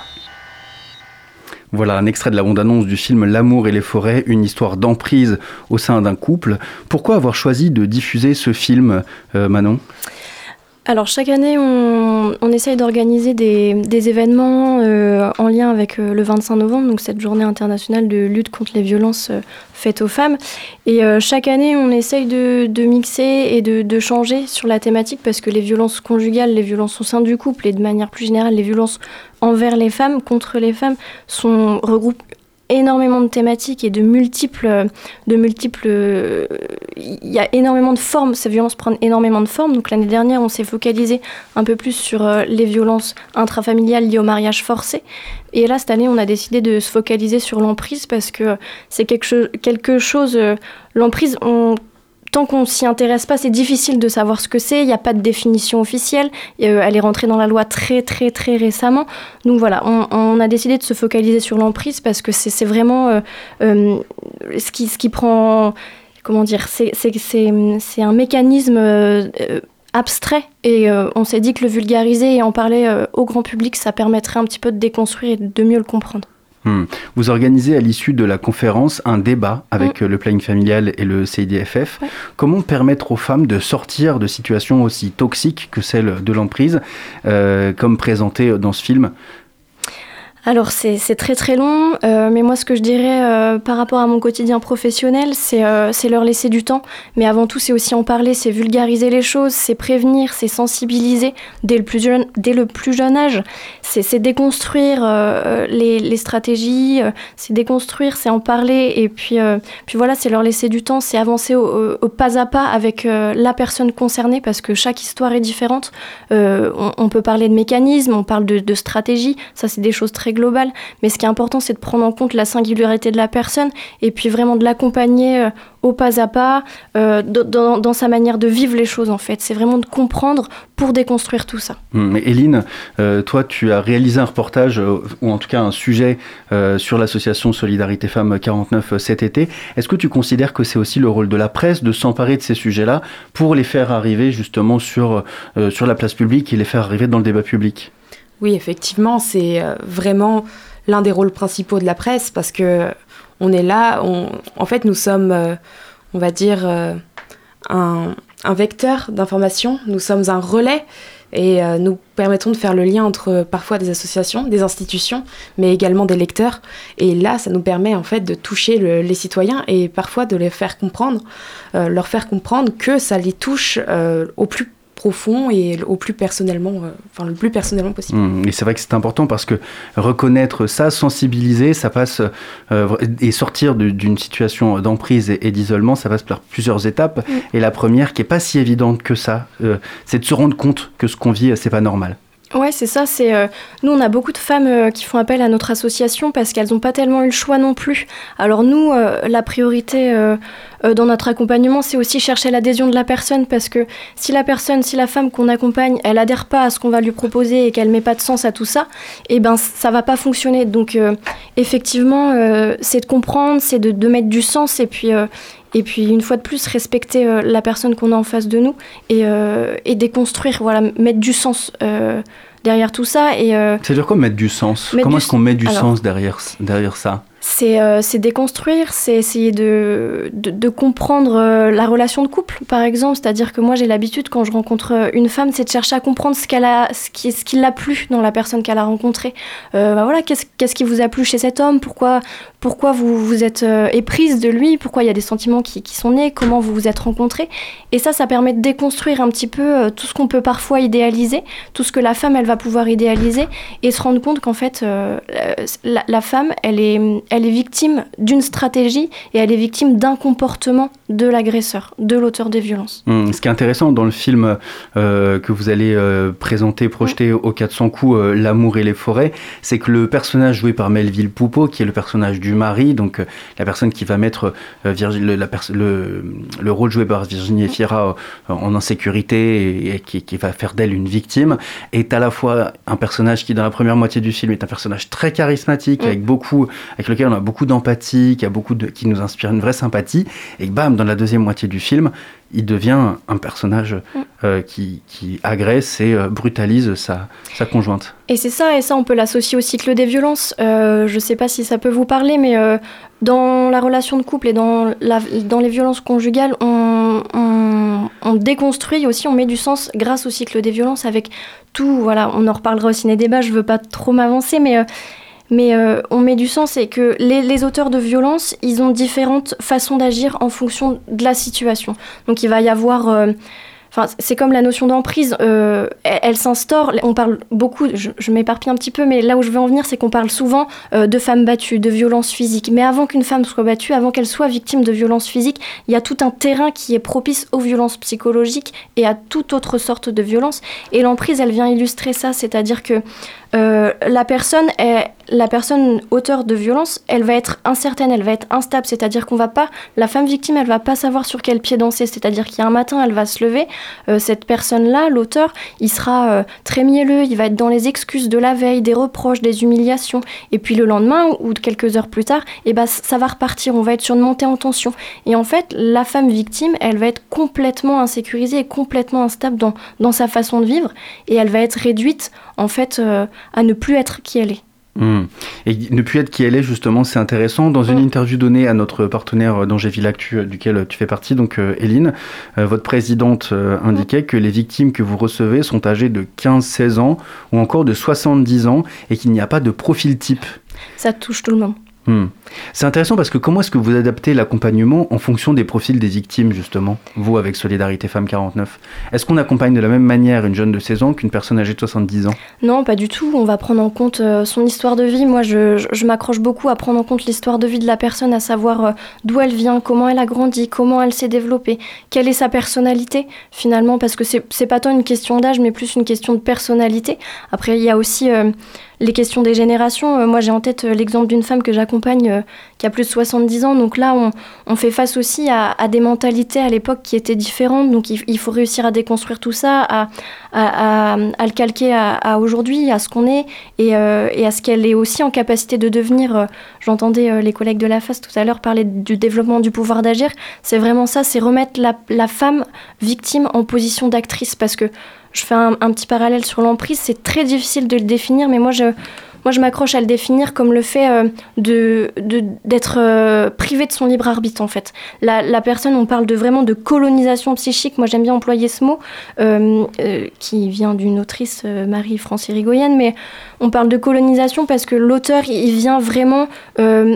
Voilà un extrait de la bande-annonce du film L'amour et les forêts, une histoire d'emprise au sein d'un couple. Pourquoi avoir choisi de diffuser ce film, euh, Manon? Alors chaque année, on, on essaye d'organiser des, événements euh, en lien avec euh, le 25 novembre, donc cette journée internationale de lutte contre les violences euh, faites aux femmes. Et euh, chaque année, on essaye de, mixer et de, de changer sur la thématique parce que les violences conjugales, les violences au sein du couple et de manière plus générale, les violences envers les femmes, contre les femmes, sont regroupent énormément de thématiques et de multiples, de multiples, euh, il y a énormément de formes. Ces violences prennent énormément de formes. Donc l'année dernière, on s'est focalisé un peu plus sur euh, les violences intrafamiliales liées au mariage forcé. Et là, cette année, on a décidé de se focaliser sur l'emprise parce que c'est quelque, quelque chose. euh, l'emprise, on tant qu'on s'y intéresse pas, c'est difficile de savoir ce que c'est. Il n'y a pas de définition officielle. Euh, elle est rentrée dans la loi très, très, très récemment. Donc voilà, on, a décidé de se focaliser sur l'emprise parce que c'est vraiment euh, euh, ce, qui, ce qui prend. Comment dire C'est un mécanisme. abstrait et on s'est dit que le vulgariser et en parler au grand public ça permettrait un petit peu de déconstruire et de mieux le comprendre. Hmm. Vous organisez à l'issue de la conférence un débat avec le planning familial et le CIDFF. Comment permettre aux femmes de sortir de situations aussi toxiques que celle de l'emprise, euh, comme présenté dans ce film? Alors c'est très très long, euh, mais moi ce que je dirais euh, par rapport à mon quotidien professionnel, c'est euh, c'est leur laisser du temps. Mais avant tout, c'est aussi en parler, c'est vulgariser les choses, c'est prévenir, c'est sensibiliser dès le plus jeune, dès le plus jeune âge. C'est déconstruire les, les stratégies, c'est déconstruire, c'est en parler. Et puis, puis voilà, c'est leur laisser du temps, c'est avancer au, pas à pas avec la personne concernée parce que chaque histoire est différente. On, on peut parler de mécanismes, on parle de, de stratégie, ça c'est des choses très globales. Mais ce qui est important, c'est de prendre en compte la singularité de la personne et puis vraiment de l'accompagner euh, au pas à pas euh, dans- sa manière de vivre les choses en fait. C'est vraiment de comprendre pour déconstruire tout ça. Hmm. Mais euh, toi, tu as réalisé un reportage, ou en tout cas un sujet, sur l'association Solidarité Femmes 49 euh, cet été. Est-ce que tu considères que c'est aussi le rôle de la presse de s'emparer de ces sujets-là pour les faire arriver justement sur, sur la place publique et les faire arriver dans le débat public? Oui, effectivement, c'est euh, vraiment l'un des rôles principaux de la presse parce que on est là, en fait, nous sommes, euh, on va dire, euh, un, vecteur d'information, nous sommes un relais et nous permettons de faire le lien entre parfois des associations, des institutions, mais également des lecteurs. Et là, ça nous permet en fait de toucher le- les citoyens et parfois de les faire comprendre, leur faire comprendre que ça les touche au plus profond et au plus personnellement, enfin le plus personnellement possible. Mmh. et c'est vrai que c'est important parce que reconnaître ça, sensibiliser, ça passe et sortir d'une situation d'emprise et, d'isolement, ça passe par plusieurs étapes. Mmh. Et la première, qui est pas si évidente que ça, c'est de se rendre compte que ce qu'on vit, c'est pas normal. Ouais, c'est ça. C'est euh, nous, on a beaucoup de femmes euh, qui font appel à notre association parce qu'elles n'ont pas tellement eu le choix non plus. Alors nous, euh, la priorité dans notre accompagnement, c'est aussi chercher l'adhésion de la personne parce que si la personne, si la femme qu'on accompagne, elle adhère pas à ce qu'on va lui proposer et qu'elle met pas de sens à tout ça, eh ben ça va pas fonctionner. Donc effectivement, c'est de comprendre, c'est de, de, mettre du sens et puis et puis une fois de plus respecter euh, la personne qu'on a en face de nous et, euh, et déconstruire, voilà, mettre du sens euh, derrière tout ça. Et, C'est-à-dire quoi mettre du sens? Comment est-ce qu'on met du sens derrière, derrière ça? Euh, c'est déconstruire, c'est essayer de, de, comprendre euh, la relation de couple, par exemple. C'est-à-dire que moi, j'ai l'habitude, quand je rencontre euh, une femme, c'est de chercher à comprendre ce, qu'elle a, ce qui, ce qui l'a plu dans la personne qu'elle a rencontrée. bah voilà, qu'est-ce, qu'est-ce qui vous a plu chez cet homme? Pourquoi, pourquoi vous, vous êtes éprise de lui? Pourquoi il y a des sentiments qui, qui, sont nés? Comment vous vous êtes rencontrés? Et ça, ça permet de déconstruire un petit peu tout ce qu'on peut parfois idéaliser, tout ce que la femme, elle va pouvoir idéaliser, et se rendre compte qu'en fait, la, la, femme, elle est elle est victime d'une stratégie et elle est victime d'un comportement de l'agresseur, de l'auteur des violences. Mmh, ce qui est intéressant dans le film euh, que vous allez euh, présenter, projeter au 400 coups, euh, L'amour et les forêts, c'est que le personnage joué par Melville Poupeau, qui est le personnage du mari, donc la personne qui va mettre le, la le, le, rôle joué par Virginie Efira en insécurité et, qui, qui, va faire d'elle une victime, est à la fois un personnage qui, dans la première moitié du film, est un personnage très charismatique, mmh. avec beaucoup, avec lequel on a beaucoup d'empathie, qui, a beaucoup de, qui nous inspire une vraie sympathie, et bam, dans la deuxième moitié du film, il devient un personnage mm. euh, qui, qui, agresse et euh, brutalise sa, sa, conjointe. Et c'est ça, et ça on peut l'associer au cycle des violences. Euh, je ne sais pas si ça peut vous parler, mais dans la relation de couple et dans, la, dans les violences conjugales, on, on, on, déconstruit aussi, on met du sens grâce au cycle des violences avec tout. Voilà, on en reparlera au ciné-débat, je ne veux pas trop m'avancer, mais mais euh, on met du sens et que les, auteurs de violence, ils ont différentes façons d'agir en fonction de la situation. Donc il va y avoir... Enfin, c'est comme la notion d'emprise, euh, elle, s'instaure. On parle beaucoup, je, m'éparpille un petit peu, mais là où je veux en venir, c'est qu'on parle souvent euh, de femmes battues, de violences physiques. Mais avant qu'une femme soit battue, avant qu'elle soit victime de violences physiques, il y a tout un terrain qui est propice aux violences psychologiques et à toute autre sorte de violence. Et l'emprise, elle vient illustrer ça, c'est-à-dire que euh, la personne la personne auteur de violence, elle va être incertaine, elle va être instable, c'est-à-dire qu'on va pas, la femme victime, elle va pas savoir sur quel pied danser, c'est-à-dire qu'il y a un matin, elle va se lever, euh, cette personne-là, l'auteur, il sera euh, très mielleux, il va être dans les excuses de la veille, des reproches, des humiliations, et puis le lendemain ou quelques heures plus tard, eh ben ça va repartir, on va être sur une montée en tension. Et en fait, la femme victime, elle va être complètement insécurisée et complètement instable dans, dans sa façon de vivre, et elle va être réduite en fait euh, à ne plus être qui elle est. Hmm. Et ne plus être qui elle est, justement, c'est intéressant. Dans une interview donnée à notre partenaire dont j'ai vu l'actu, duquel tu fais partie, donc euh, Eline, euh, votre présidente euh, indiquait que les victimes que vous recevez sont âgées de 15-16 ans ou encore de 70 ans et qu'il n'y a pas de profil type. Ça touche tout le monde. Hmm. C'est intéressant parce que comment est-ce que vous adaptez l'accompagnement en fonction des profils des victimes, justement, vous avec Solidarité Femmes 49 Est-ce qu'on accompagne de la même manière une jeune de 16 ans qu'une personne âgée de 70 ans? Non, pas du tout. On va prendre en compte euh, son histoire de vie. Moi, je, m'accroche beaucoup à prendre en compte l'histoire de vie de la personne, à savoir euh, d'où elle vient, comment elle a grandi, comment elle s'est développée, quelle est sa personnalité, finalement, parce que c'est pas tant une question d'âge, mais plus une question de personnalité. Après, il y a aussi. Euh, les questions des générations. Euh, moi, j'ai en tête euh, l'exemple d'une femme que j'accompagne euh, qui a plus de 70 ans. Donc là, on, fait face aussi à, des mentalités à l'époque qui étaient différentes. Donc il, faut réussir à déconstruire tout ça, à, le calquer à, aujourd'hui, à ce qu'on est et, à ce qu'elle est aussi en capacité de devenir. J'entendais les collègues de la face tout à l'heure parler du développement du pouvoir d'agir. C'est vraiment ça, c'est remettre la femme victime en position d'actrice parce que je fais un, petit parallèle sur l'emprise. C'est très difficile de le définir, mais moi, je, m'accroche à le définir comme le fait de d'être privé de son libre arbitre en fait. La, la, personne, on parle vraiment de colonisation psychique. Moi j'aime bien employer ce mot qui vient d'une autrice Marie-France Irigoyen, mais on parle de colonisation parce que l'auteur il vient vraiment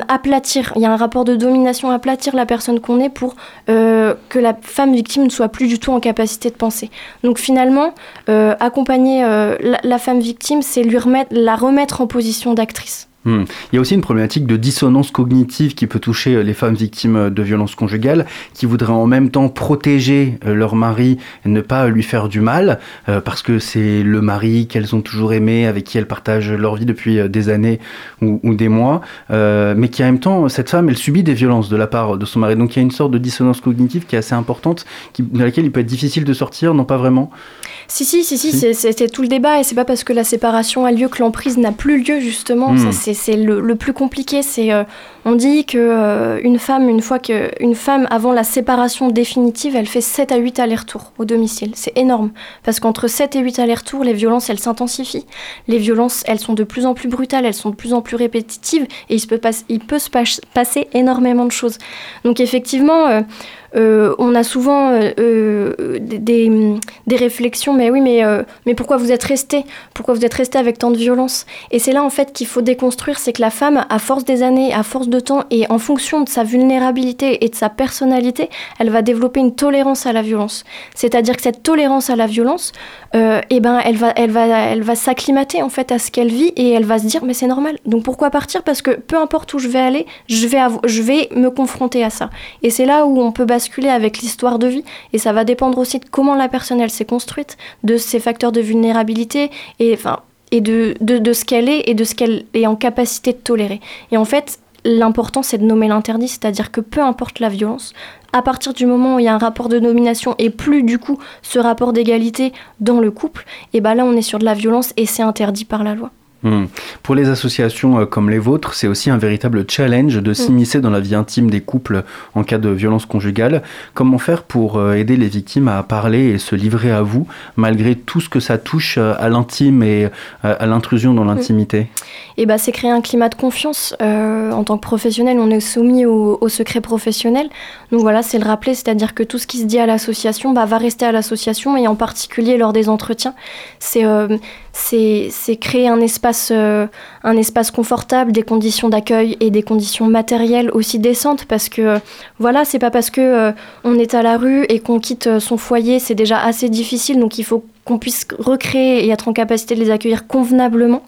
aplatir. Il y a un rapport de domination, aplatir la personne qu'on est pour que la femme victime ne soit plus du tout en capacité de penser. Donc finalement, euh, accompagner euh, la, femme victime, c'est lui remettre, la remettre en position d'actrice. Hmm. Il y a aussi une problématique de dissonance cognitive qui peut toucher euh, les femmes victimes de violences conjugales, qui voudraient en même temps protéger euh, leur mari ne pas lui faire du mal, euh, parce que c'est le mari qu'elles ont toujours aimé, avec qui elles partagent leur vie depuis des années ou, des mois, mais qui en même temps, cette femme, elle subit des violences de la part de son mari. Donc il y a une sorte de dissonance cognitive qui est assez importante, qui, dans laquelle il peut être difficile de sortir, non pas vraiment? Si, si, si, si, c'est tout le débat, et c'est pas parce que la séparation a lieu que l'emprise n'a plus lieu, justement. Ça, c'est le, plus compliqué. C'est euh, on dit que euh, une femme, une fois que une femme avant la séparation définitive, elle fait 7 à 8 allers-retours au domicile. C'est énorme parce qu'entre 7 et 8 allers-retours, les violences elles s'intensifient. Les violences, elles sont de plus en plus brutales, elles sont de plus en plus répétitives et il, se peut, il peut se passer énormément de choses. Donc effectivement, euh, euh, on a souvent euh, euh, des, réflexions, mais oui, mais, pourquoi vous êtes resté? Pourquoi vous êtes resté avec tant de violence? Et c'est là en fait qu'il faut déconstruire, c'est que la femme, à force des années, à force de temps, et en fonction de sa vulnérabilité et de sa personnalité, elle va développer une tolérance à la violence. C'est-à-dire que cette tolérance à la violence, eh ben, elle va s'acclimater en fait à ce qu'elle vit et elle va se dire mais c'est normal. Donc pourquoi partir? Parce que peu importe où je vais aller, je vais, je vais me confronter à ça. Et c'est là où on peut basculer avec l'histoire de vie et ça va dépendre aussi de comment la personne elle s'est construite, de ses facteurs de vulnérabilité et enfin et de, de, ce qu'elle est et de ce qu'elle est en capacité de tolérer. Et en fait, l'important c'est de nommer l'interdit, c'est-à-dire que peu importe la violence, à partir du moment où il y a un rapport de nomination et plus du coup ce rapport d'égalité dans le couple, et ben là on est sur de la violence et c'est interdit par la loi. Hmm. Pour les associations euh, comme les vôtres, c'est aussi un véritable challenge de hmm. s'immiscer dans la vie intime des couples en cas de violence conjugale. Comment faire pour euh, aider les victimes à parler et se livrer à vous, malgré tout ce que ça touche euh, à l'intime et à l'intrusion dans hmm. l'intimité? Bah, c'est créer un climat de confiance. en tant que professionnel, on est soumis au, secret professionnel. Donc voilà, c'est le rappeler, c'est-à-dire que tout ce qui se dit à l'association bah, va rester à l'association et en particulier lors des entretiens. C'est c'est créer un espace, euh, un espace confortable, des conditions d'accueil et des conditions matérielles aussi décentes parce que voilà, c'est pas parce que euh, on est à la rue et qu'on quitte son foyer, c'est déjà assez difficile, donc il faut qu'on puisse recréer et être en capacité de les accueillir convenablement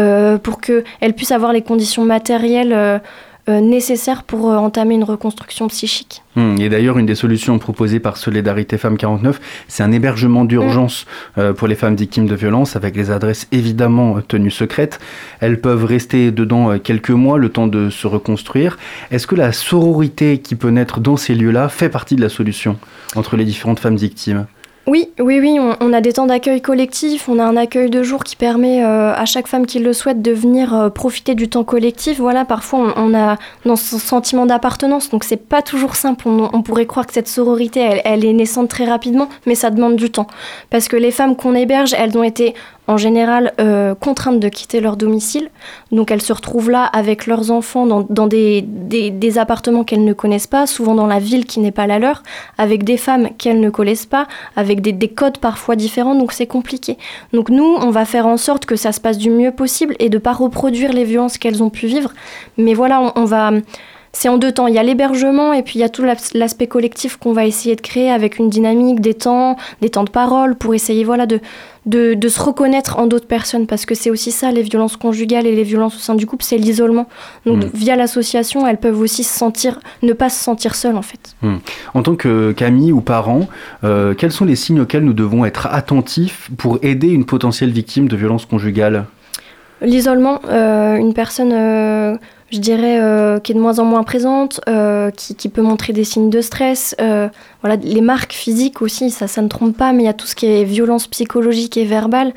euh, pour qu'elles puissent avoir les conditions matérielles euh, nécessaire pour euh, entamer une reconstruction psychique. Hmm, et d'ailleurs, une des solutions proposées par Solidarité Femmes 49, c'est un hébergement d'urgence hmm. euh, pour les femmes victimes de violences, avec les adresses évidemment tenues secrètes. Elles peuvent rester dedans quelques mois, le temps de se reconstruire. Est-ce que la sororité qui peut naître dans ces lieux-là fait partie de la solution entre les différentes femmes victimes? Oui, oui, oui, on, a des temps d'accueil collectif, on a un accueil de jour qui permet euh, à chaque femme qui le souhaite de venir euh, profiter du temps collectif. Voilà, parfois on, a dans ce sentiment d'appartenance, donc c'est pas toujours simple. On, pourrait croire que cette sororité, elle, elle, est naissante très rapidement, mais ça demande du temps. Parce que les femmes qu'on héberge, elles ont été en général euh, contraintes de quitter leur domicile. Donc elles se retrouvent là avec leurs enfants dans, des, appartements qu'elles ne connaissent pas, souvent dans la ville qui n'est pas la leur, avec des femmes qu'elles ne connaissent pas, avec des codes parfois différents, donc c'est compliqué. Donc nous, on va faire en sorte que ça se passe du mieux possible et de ne pas reproduire les violences qu'elles ont pu vivre. Mais voilà, on va c'est en deux temps. Il y a l'hébergement et puis il y a tout l'aspect collectif qu'on va essayer de créer avec une dynamique, des temps, des temps de parole pour essayer voilà, de, de, se reconnaître en d'autres personnes parce que c'est aussi ça, les violences conjugales et les violences au sein du couple, c'est l'isolement. Donc mm. via l'association, elles peuvent aussi se sentir, ne pas se sentir seules en fait. Mm. En tant que Camille ou parent, euh, quels sont les signes auxquels nous devons être attentifs pour aider une potentielle victime de violences conjugales? L'isolement, euh, une personne euh, je dirais, euh, qui est de moins en moins présente, euh, qui, peut montrer des signes de stress. Euh, voilà, les marques physiques aussi, ça, ça ne trompe pas, mais il y a tout ce qui est violence psychologique et verbale.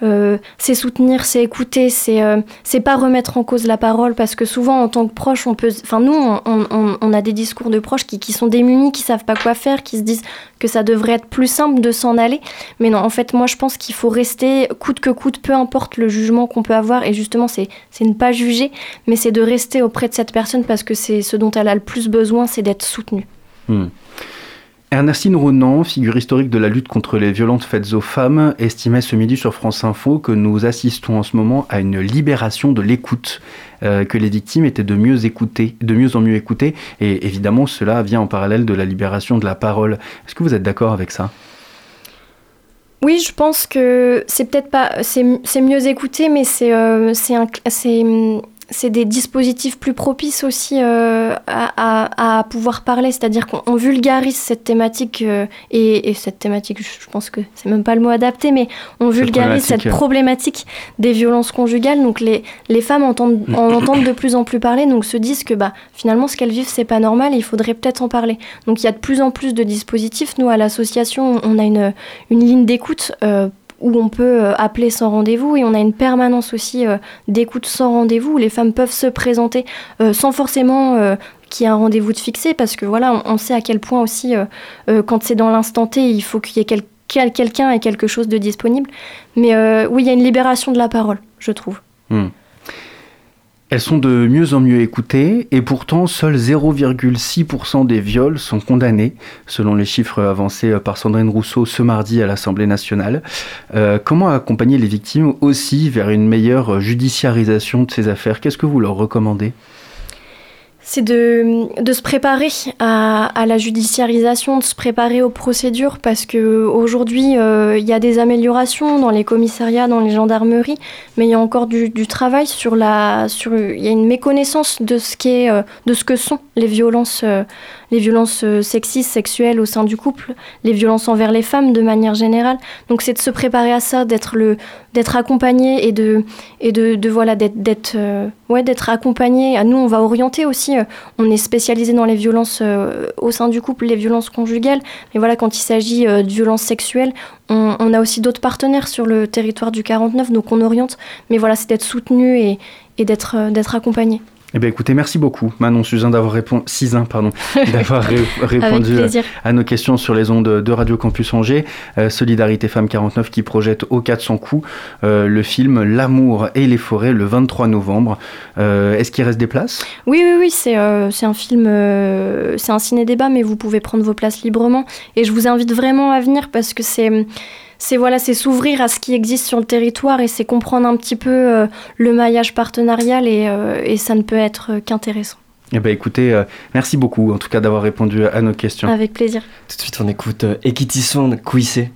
C'est soutenir, c'est écouter, c'est c'est pas remettre en cause la parole parce que souvent en tant que proche, on peut, enfin nous, on, on, on, a des discours de proches qui, qui sont démunis, qui savent pas quoi faire, qui se disent que ça devrait être plus simple de s'en aller. Mais non, en fait, moi je pense qu'il faut rester coûte que coûte, peu importe le jugement qu'on peut avoir. Et justement, c'est ne pas juger, mais c'est de rester auprès de cette personne parce que c'est ce dont elle a le plus besoin, c'est d'être soutenue. Hmm. Ernestine Ronan, figure historique de la lutte contre les violences faites aux femmes, estimait ce midi sur France Info que nous assistons en ce moment à une libération de l'écoute, euh, que les victimes étaient de mieux de mieux en mieux écoutées, et évidemment cela vient en parallèle de la libération de la parole. Est-ce que vous êtes d'accord avec ça? Oui, je pense que c'est peut-être pas, c'est mieux écouté, mais c'est euh, c'est c'est des dispositifs plus propices aussi euh, à, pouvoir parler, c'est-à-dire qu'on vulgarise cette thématique euh, et, cette thématique, je pense que c'est même pas le mot adapté, mais on vulgarise cette problématique des violences conjugales. Donc les, les femmes entendent, en entendent de plus en plus parler, donc se disent que bah, finalement ce qu'elles vivent c'est pas normal et il faudrait peut-être en parler. Donc il y a de plus en plus de dispositifs. Nous à l'association on a une, une ligne d'écoute. Euh, où on peut euh, appeler sans rendez-vous et on a une permanence aussi euh, d'écoute sans rendez-vous où les femmes peuvent se présenter euh, sans forcément qu'il y ait un rendez-vous de fixé parce que voilà, on, sait à quel point aussi quand c'est dans l'instant T, il faut qu'il y ait quelqu'un et quelque chose de disponible. Mais oui, il y a une libération de la parole, je trouve. Hmm. Elles sont de mieux en mieux écoutées et pourtant seuls 0,6% des viols sont condamnés, selon les chiffres avancés par Sandrine Rousseau ce mardi à l'Assemblée nationale. Euh, comment accompagner les victimes aussi vers une meilleure judiciarisation de ces affaires? Qu'est-ce que vous leur recommandez? C'est de, de, se préparer à, à, la judiciarisation, de se préparer aux procédures, parce que aujourd'hui euh, il y a des améliorations dans les commissariats, dans les gendarmeries, mais il y a encore du, du, travail sur la, sur, il y a une méconnaissance de ce qu'est, euh, de ce que sont les violences, euh, les violences sexistes, sexuelles au sein du couple, les violences envers les femmes de manière générale. Donc c'est de se préparer à ça, d'être le, d'être accompagné et de, et de, de voilà, d'être, d'être, ouais, d'être accompagné. À nous, on va orienter aussi euh, on est spécialisé dans les violences euh, au sein du couple, les violences conjugales. Mais voilà, quand il s'agit euh, de violences sexuelles, on, a aussi d'autres partenaires sur le territoire du 49, donc on oriente. Mais voilà, c'est d'être soutenu et, et d'être accompagné. Eh bien, écoutez, merci beaucoup, Manon Suzin, d'avoir répondu, pardon, d'avoir répondu à, nos questions sur les ondes de Radio Campus Angers. Euh, Solidarité Femmes 49 qui projette au 400 coups euh, le film L'amour et les forêts le 23 novembre. Euh, est-ce qu'il reste des places? Oui, oui, oui, c'est un film, c'est un ciné-débat, mais vous pouvez prendre vos places librement. Et je vous invite vraiment à venir parce que c'est c'est voilà, c'est s'ouvrir à ce qui existe sur le territoire et c'est comprendre un petit peu euh, le maillage partenarial et, euh, et, ça ne peut être qu'intéressant. Eh ben écoutez, euh, merci beaucoup en tout cas d'avoir répondu à nos questions. Avec plaisir. Tout de suite on écoute Equitisson Couissé.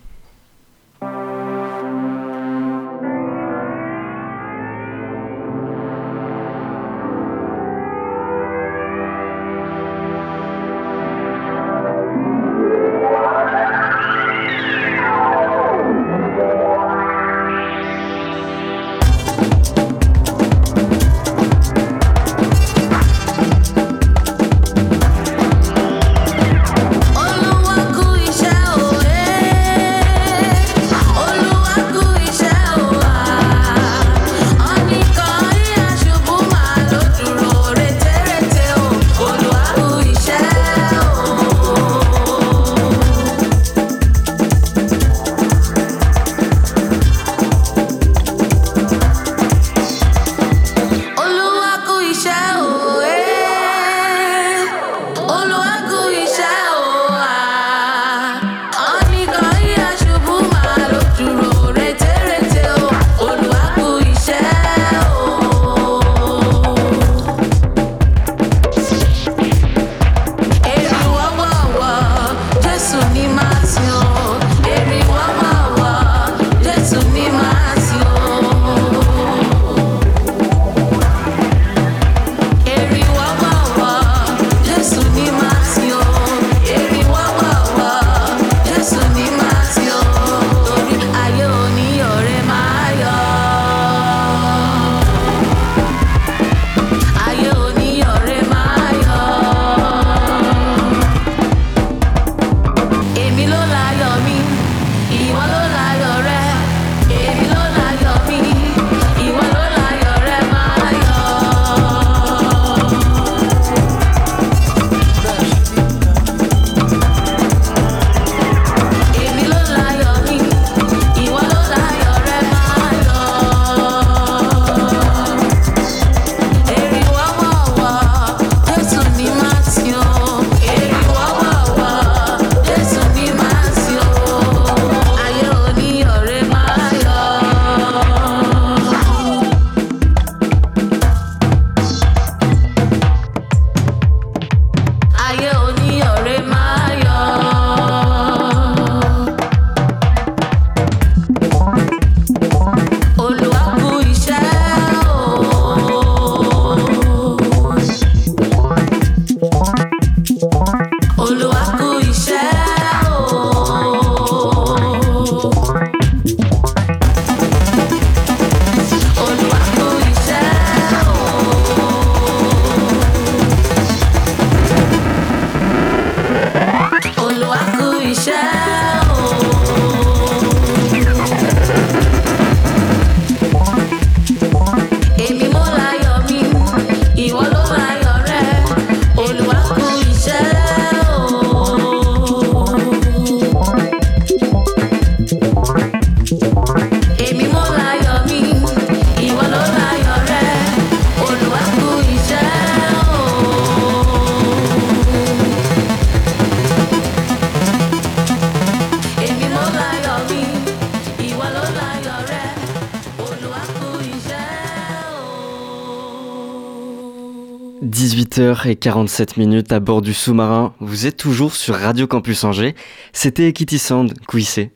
18h47 minutes à bord du sous-marin. Vous êtes toujours sur Radio Campus Angers. C'était Kitty Sand, Couissé.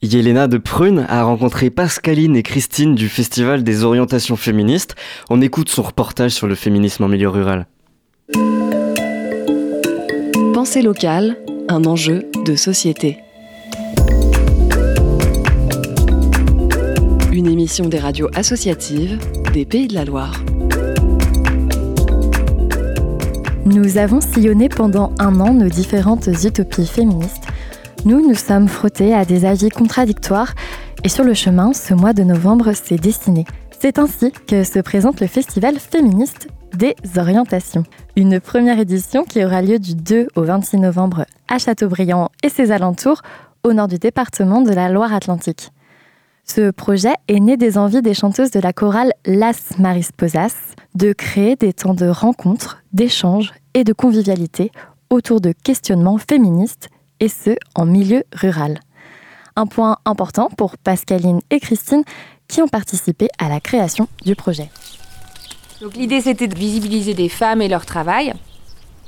Yelena de Prune a rencontré Pascaline et Christine du Festival des orientations féministes. On écoute son reportage sur le féminisme en milieu rural. Pensée locale, un enjeu de société. Une émission des radios associatives des Pays de la Loire. Nous avons sillonné pendant un an nos différentes utopies féministes nous nous sommes frottés à des avis contradictoires et sur le chemin, ce mois de novembre s'est dessiné. C'est ainsi que se présente le festival féministe des orientations. Une première édition qui aura lieu du 2 au 26 novembre à Châteaubriand et ses alentours, au nord du département de la Loire-Atlantique. Ce projet est né des envies des chanteuses de la chorale Las Marisposas de créer des temps de rencontres, d'échanges et de convivialité autour de questionnements féministes et ce, en milieu rural. Un point important pour Pascaline et Christine qui ont participé à la création du projet. l'idée c'était de visibiliser des femmes et leur travail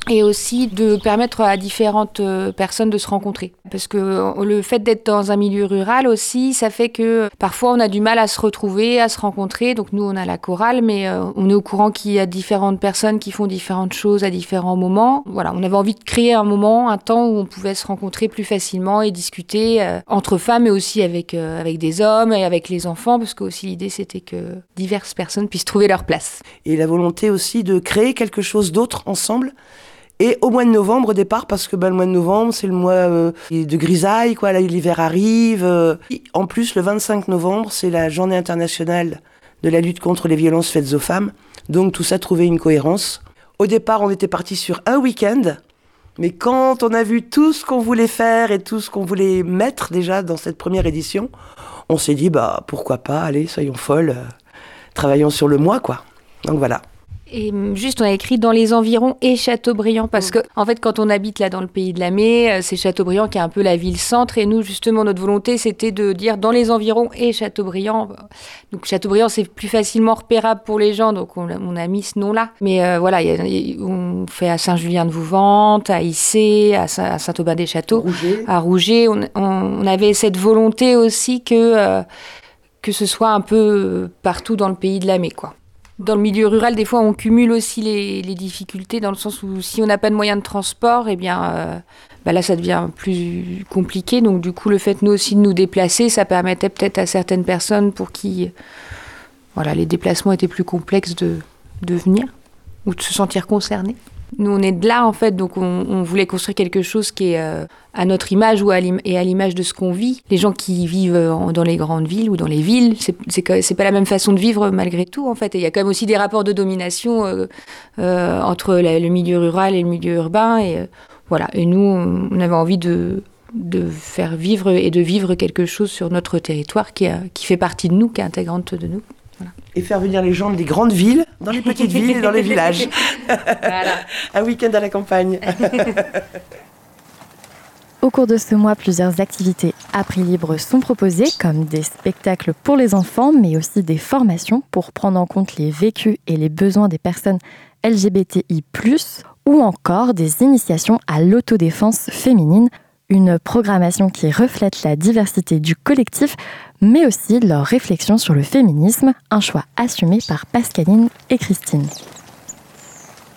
et aussi de permettre à différentes euh, personnes de se rencontrer. Parce que euh, le fait d'être dans un milieu rural aussi, ça fait que parfois on a du mal à se retrouver, à se rencontrer. Donc nous, on a la chorale, mais euh, on est au courant qu'il y a différentes personnes qui font différentes choses à différents moments. Voilà, on avait envie de créer un moment, un temps où on pouvait se rencontrer plus facilement et discuter entre femmes, mais aussi avec, avec des hommes et avec les enfants, parce que aussi l'idée c'était que diverses personnes puissent trouver leur place. Et la volonté aussi de créer quelque chose d'autre ensemble et au mois de novembre, au départ, parce que ben, le mois de novembre, c'est le mois euh, de grisaille, quoi. l'hiver arrive. Euh. En plus, le 25 novembre, c'est la journée internationale de la lutte contre les violences faites aux femmes. Donc tout ça trouvait une cohérence. Au départ, on était parti sur un week-end. Mais quand on a vu tout ce qu'on voulait faire et tout ce qu'on voulait mettre déjà dans cette première édition, on s'est dit, bah pourquoi pas, allez, soyons folles, euh, travaillons sur le mois, quoi. Donc voilà. Et hum, juste, on a écrit dans les environs et Châteaubriand, parce mm. que, en fait, quand on habite là dans le pays de la Mai, euh, c'est Châteaubriand qui est un peu la ville-centre, et nous, justement, notre volonté, c'était de dire dans les environs et Châteaubriand. Donc, Châteaubriand, c'est plus facilement repérable pour les gens, donc on, a mis ce nom-là. Mais euh, voilà, on fait à Saint-Julien-de-Vouvante, à Issé, à Saint-Aubin-des-Châteaux, à Rouget. On, avait cette volonté aussi que, euh, que ce soit un peu partout dans le pays de la Mai, quoi. Dans le milieu rural, des fois, on cumule aussi les, difficultés dans le sens où si on n'a pas de moyens de transport, eh bien, euh, bah là, ça devient plus compliqué. Donc, du coup, le fait, nous aussi, de nous déplacer, ça permettait peut-être à certaines personnes pour qui voilà, les déplacements étaient plus complexes de, venir ou de se sentir concernés. Nous, on est de là, en fait, donc on, voulait construire quelque chose qui est euh, à notre image ou et à l'image de ce qu'on vit. Les gens qui vivent euh, dans les grandes villes ou dans les villes, c'est pas la même façon de vivre malgré tout, en fait. il y a quand même aussi des rapports de domination euh, entre le milieu rural et le milieu urbain. Et voilà. Et nous, on avait envie de, faire vivre et de vivre quelque chose sur notre territoire qui fait partie de nous, qui est intégrante de nous. Et faire venir les gens des grandes villes, dans les petites villes et dans les villages. Un week-end à la campagne. Au cours de ce mois, plusieurs activités à prix libre sont proposées, comme des spectacles pour les enfants, mais aussi des formations pour prendre en compte les vécus et les besoins des personnes LGBTI, ou encore des initiations à l'autodéfense féminine, une programmation qui reflète la diversité du collectif, mais aussi leur réflexion sur le féminisme, un choix assumé par Pascaline et Christine.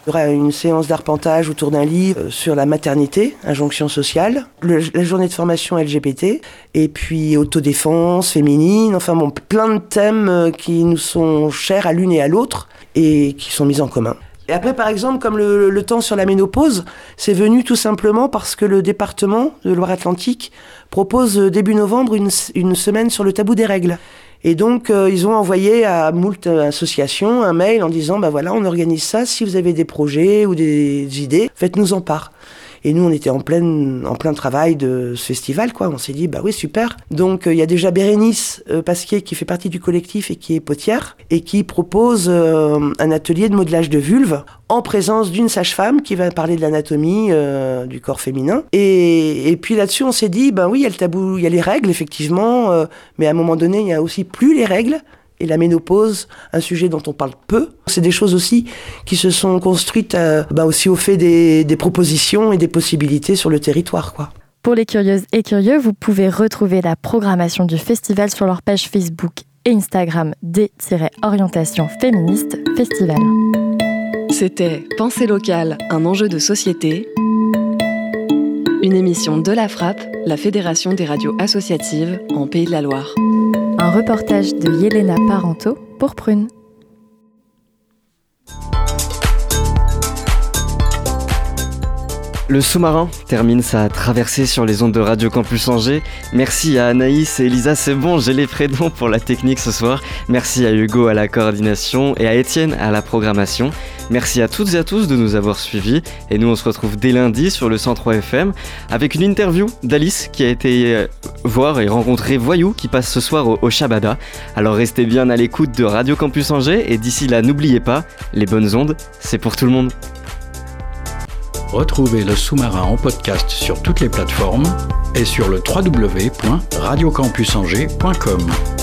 Il y aura une séance d'arpentage autour d'un livre euh, sur la maternité, injonction sociale, la journée de formation LGBT, et puis autodéfense, féminine, enfin bon, plein de thèmes euh, qui nous sont chers à l'une et à l'autre et qui sont mis en commun. Et après, par exemple, comme le, temps sur la ménopause, c'est venu tout simplement parce que le département de Loire-Atlantique propose euh, début novembre une, une, semaine sur le tabou des règles. Et donc, euh, ils ont envoyé à moult associations un mail en disant, bah voilà, on organise ça, si vous avez des projets ou des idées, faites-nous en part. Et nous, on était en plein, en plein travail de ce festival, quoi. On s'est dit, bah oui, super. Donc, euh, il y a déjà Bérénice euh, Pasquier qui fait partie du collectif et qui est potière et qui propose euh, un atelier de modelage de vulve en présence d'une sage-femme qui va parler de l'anatomie du corps féminin. Et, et puis là-dessus, on s'est dit, ben oui, il y a le tabou, il y a les règles, effectivement, mais à un moment donné, il y a aussi plus les règles et la ménopause, un sujet dont on parle peu. C'est des choses aussi qui se sont construites euh, bah aussi au fait des, des, propositions et des possibilités sur le territoire. Quoi. Pour les curieuses et curieux, vous pouvez retrouver la programmation du festival sur leur page Facebook et Instagram D-Orientation Féministe Festival. C'était Pensée locale, un enjeu de société. Une émission de la Frappe, la Fédération des radios associatives en Pays de la Loire. Un reportage de Yelena Parento pour Prune. Le sous-marin termine sa traversée sur les ondes de Radio Campus Angers. Merci à Anaïs et Elisa, c'est bon, j'ai les prénoms pour la technique ce soir. Merci à Hugo à la coordination et à Étienne à la programmation. Merci à toutes et à tous de nous avoir suivis. Et nous, on se retrouve dès lundi sur le 103 FM avec une interview d'Alice qui a été euh, voir et rencontrer Voyou qui passe ce soir au, au Shabada. Alors restez bien à l'écoute de Radio Campus Angers et d'ici là, n'oubliez pas, les bonnes ondes, c'est pour tout le monde. Retrouvez le sous-marin en podcast sur toutes les plateformes et sur le www.radiocampusangers.com.